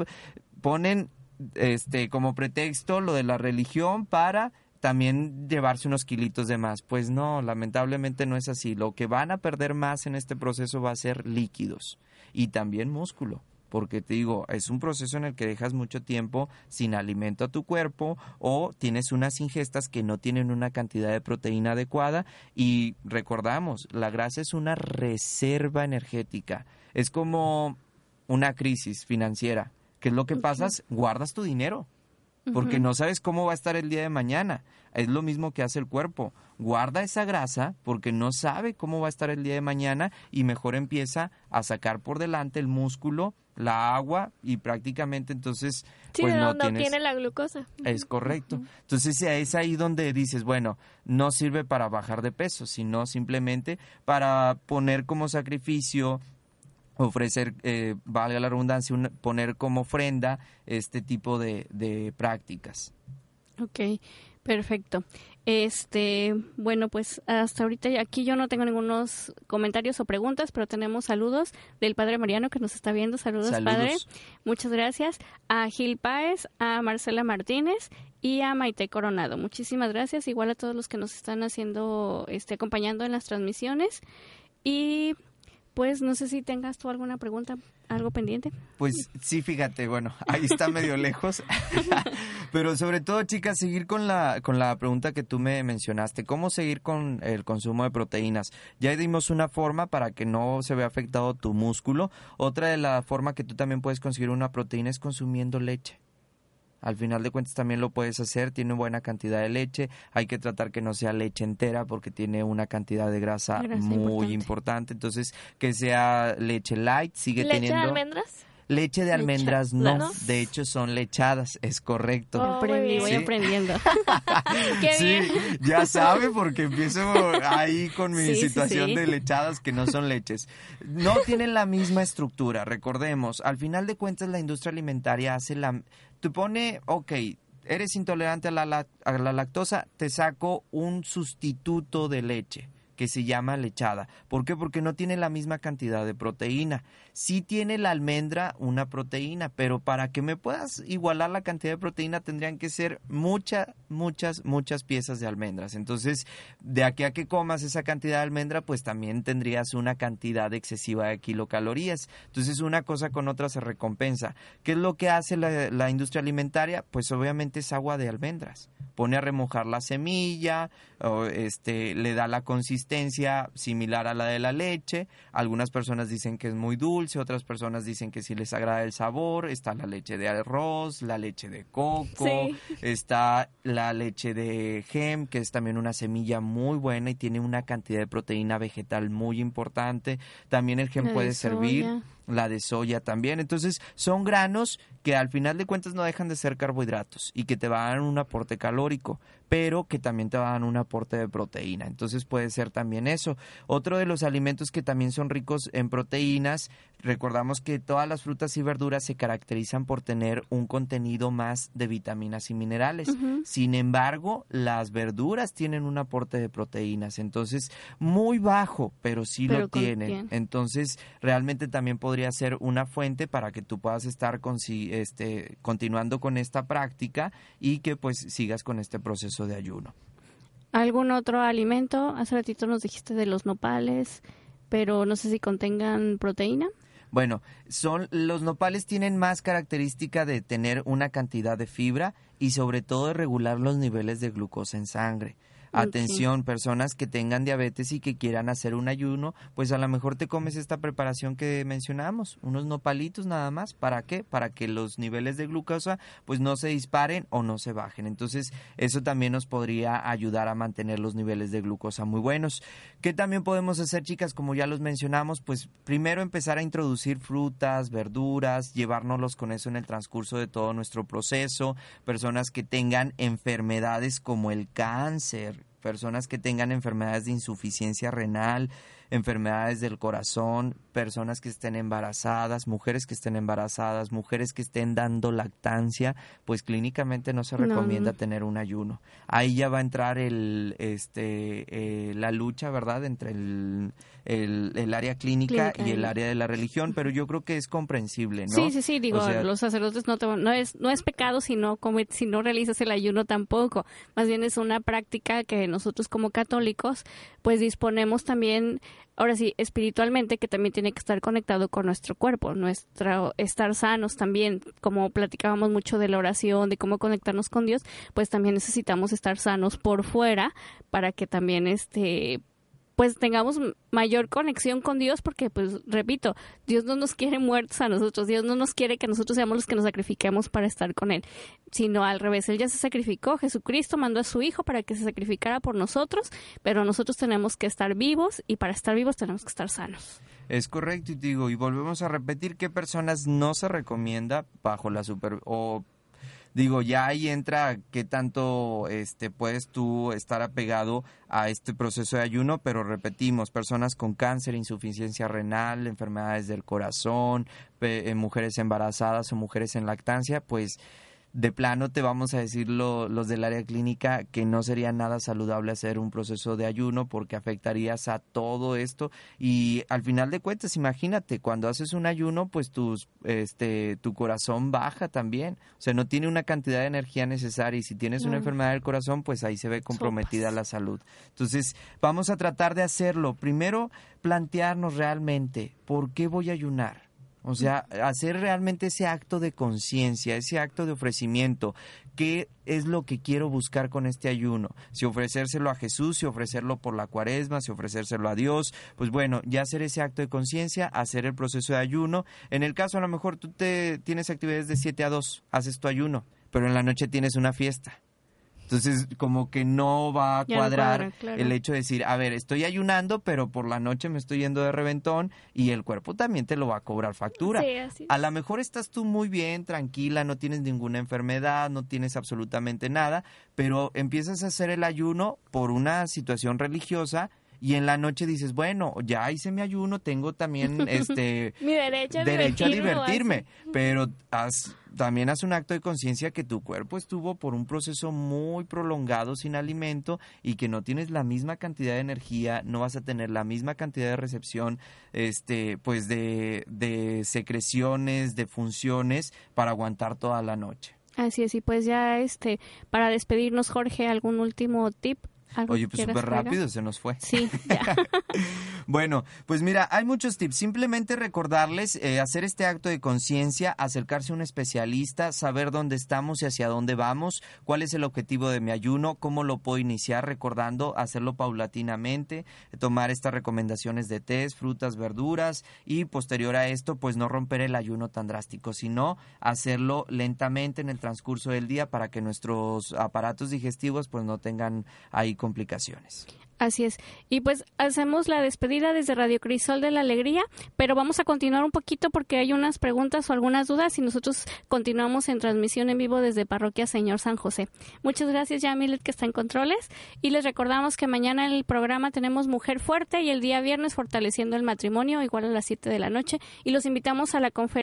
ponen este como pretexto lo de la religión para también llevarse unos kilitos de más. Pues no, lamentablemente no es así. Lo que van a perder más en este proceso va a ser líquidos y también músculo. Porque te digo, es un proceso en el que dejas mucho tiempo sin alimento a tu cuerpo o tienes unas ingestas que no tienen una cantidad de proteína adecuada. Y recordamos, la grasa es una reserva energética. Es como una crisis financiera. ¿Qué es lo que pasa? Guardas tu dinero porque no sabes cómo va a estar el día de mañana. Es lo mismo que hace el cuerpo. Guarda esa grasa porque no sabe cómo va a estar el día de mañana y mejor empieza a sacar por delante el músculo, la agua y prácticamente entonces pues no, tiene la glucosa. Es correcto. Entonces es ahí donde dices, bueno, no sirve para bajar de peso, sino simplemente para poner como sacrificio ofrecer, eh, valga la redundancia, poner como ofrenda este tipo de, de prácticas. Ok, perfecto. Este, bueno, pues hasta ahorita aquí yo no tengo ningunos comentarios o preguntas, pero tenemos saludos del padre Mariano que nos está viendo. Saludos, padre. Muchas gracias. A Gil Páez, a Marcela Martínez y a Maite Coronado. Muchísimas gracias. Igual a todos los que nos están haciendo, este, acompañando en las transmisiones. Y pues no sé si tengas tú alguna pregunta, algo pendiente. Pues sí, fíjate, bueno, ahí está medio lejos. Pero sobre todo, chicas, seguir con la, con la pregunta que tú me mencionaste. ¿Cómo seguir con el consumo de proteínas? Ya dimos una forma para que no se vea afectado tu músculo. Otra de la forma que tú también puedes conseguir una proteína es consumiendo leche. Al final de cuentas también lo puedes hacer, tiene buena cantidad de leche, hay que tratar que no sea leche entera porque tiene una cantidad de grasa, muy importante. entonces que sea leche light, sigue ¿Leche teniendo... de almendras? Leche de almendras no, de hecho son lechadas, es correcto. Oh, voy aprendiendo. Qué sí, bien. ya sabe porque empiezo ahí con mi situación de lechadas que no son leches. No tienen la misma estructura, recordemos, al final de cuentas la industria alimentaria hace la te pone, ok, eres intolerante a la, a la lactosa, te saco un sustituto de leche que se llama lechada. ¿Por qué? Porque no tiene la misma cantidad de proteína. Sí tiene la almendra una proteína, pero para que me puedas igualar la cantidad de proteína tendrían que ser muchas, muchas, muchas piezas de almendras. Entonces, de aquí a que comas esa cantidad de almendra, pues también tendrías una cantidad excesiva de kilocalorías. Entonces, una cosa con otra se recompensa. ¿Qué es lo que hace la, industria alimentaria? Pues obviamente es agua de almendras. Pone a remojar la semilla, o este, le da la consistencia similar a la de la leche. Algunas personas dicen que es muy dulce, otras personas dicen que sí les agrada el sabor. Está la leche de arroz, la leche de coco, está la leche de gem, que es también una semilla muy buena y tiene una cantidad de proteína vegetal muy importante. También el gem puede servir la de soya también. Entonces, son granos que al final de cuentas no dejan de ser carbohidratos y que te van a dar un aporte calórico, pero que también te van a dar un aporte de proteína. Entonces, puede ser también eso. Otro de los alimentos que también son ricos en proteínas, recordamos que todas las frutas y verduras se caracterizan por tener un contenido más de vitaminas y minerales. Sin embargo, las verduras tienen un aporte de proteínas, entonces muy bajo, pero sí lo tienen. Entonces, realmente también podría ser una fuente para que tú puedas estar con, este, continuando con esta práctica y que pues sigas con este proceso de ayuno. ¿Algún otro alimento? Hace ratito nos dijiste de los nopales, pero no sé si contengan proteína. Bueno, son los nopales tienen más característica de tener una cantidad de fibra y sobre todo de regular los niveles de glucosa en sangre. Atención, personas que tengan diabetes y que quieran hacer un ayuno, pues a lo mejor te comes esta preparación que mencionamos, unos nopalitos nada más. ¿Para qué? Para que los niveles de glucosa pues no se disparen o no se bajen. Entonces, eso también nos podría ayudar a mantener los niveles de glucosa muy buenos. ¿Qué también podemos hacer, chicas? Como ya los mencionamos, pues primero empezar a introducir frutas, verduras, llevárnoslos con eso en el transcurso de todo nuestro proceso. Personas que tengan enfermedades como el cáncer, personas que tengan enfermedades de insuficiencia renal, enfermedades del corazón, personas que estén embarazadas, mujeres que estén embarazadas, mujeres que estén dando lactancia, pues clínicamente no se recomienda tener un ayuno. Ahí ya va a entrar el, este, eh, la lucha, ¿verdad?, entre el, el, área clínica, y el área de la religión, pero yo creo que es comprensible, ¿no? Sí, sí, sí, digo, los sacerdotes no, no, es, no es pecado si no, si no realizas el ayuno tampoco, más bien es una práctica que nosotros como católicos pues disponemos también ahora sí, espiritualmente, que también tiene que estar conectado con nuestro cuerpo, nuestro estar sanos también, como platicábamos mucho de la oración, de cómo conectarnos con Dios, pues también necesitamos estar sanos por fuera para que también este pues tengamos mayor conexión con Dios porque pues repito, Dios no nos quiere muertos a nosotros, Dios no nos quiere que nosotros seamos los que nos sacrifiquemos para estar con él, sino al revés, él ya se sacrificó, Jesucristo mandó a su hijo para que se sacrificara por nosotros, pero nosotros tenemos que estar vivos y para estar vivos tenemos que estar sanos. Es correcto, y digo, y volvemos a repetir qué personas no se recomienda bajo la super o digo, ya ahí entra qué tanto este, puedes tú estar apegado a este proceso de ayuno, pero repetimos, personas con cáncer, insuficiencia renal, enfermedades del corazón, eh, mujeres embarazadas o mujeres en lactancia, pues de plano te vamos a decir los del área clínica que no sería nada saludable hacer un proceso de ayuno porque afectarías a todo esto. Y al final de cuentas imagínate cuando haces un ayuno pues tus este tu corazón baja también. O sea no tiene una cantidad de energía necesaria y si tienes una enfermedad del corazón pues ahí se ve comprometida la salud. Entonces vamos a tratar de hacerlo. Primero plantearnos realmente por qué voy a ayunar o sea, hacer realmente ese acto de conciencia, ese acto de ofrecimiento. ¿Qué es lo que quiero buscar con este ayuno? Si ofrecérselo a Jesús, si ofrecerlo por la cuaresma, si ofrecérselo a Dios. Pues bueno, ya hacer ese acto de conciencia, hacer el proceso de ayuno. En el caso, a lo mejor tú te tienes actividades de 7 a 2, haces tu ayuno, pero en la noche tienes una fiesta entonces, como que no va a cuadrar el hecho de decir, a ver, estoy ayunando, pero por la noche me estoy yendo de reventón y el cuerpo también te lo va a cobrar factura. A lo mejor estás tú muy bien, tranquila, no tienes ninguna enfermedad, no tienes absolutamente nada, pero empiezas a hacer el ayuno por una situación religiosa y en la noche dices, bueno, ya hice mi ayuno, tengo también este mi derecho a derecho divertirme, pero también haz un acto de conciencia que tu cuerpo estuvo por un proceso muy prolongado sin alimento y que no tienes la misma cantidad de energía, no vas a tener la misma cantidad de recepción, este, pues de, de secreciones, de funciones para aguantar toda la noche. Así es, y pues ya este, para despedirnos, Jorge, ¿algún último tip Oye, pues súper rápido se nos fue. Sí, ya. bueno, pues mira, hay muchos tips. Simplemente recordarles eh, hacer este acto de conciencia, acercarse a un especialista, saber dónde estamos y hacia dónde vamos, cuál es el objetivo de mi ayuno, cómo lo puedo iniciar, recordando hacerlo paulatinamente, tomar estas recomendaciones de test, frutas, verduras y posterior a esto, pues no romper el ayuno tan drástico, sino hacerlo lentamente en el transcurso del día para que nuestros aparatos digestivos pues no tengan ahí complicaciones. Así es. Y pues hacemos la despedida desde Radio Crisol de la Alegría, pero vamos a continuar un poquito porque hay unas preguntas o algunas dudas y nosotros continuamos en transmisión en vivo desde Parroquia Señor San José. Muchas gracias ya Milet que está en controles y les recordamos que mañana en el programa tenemos Mujer Fuerte y el día viernes fortaleciendo el matrimonio igual a las 7 de la noche y los invitamos a la conferencia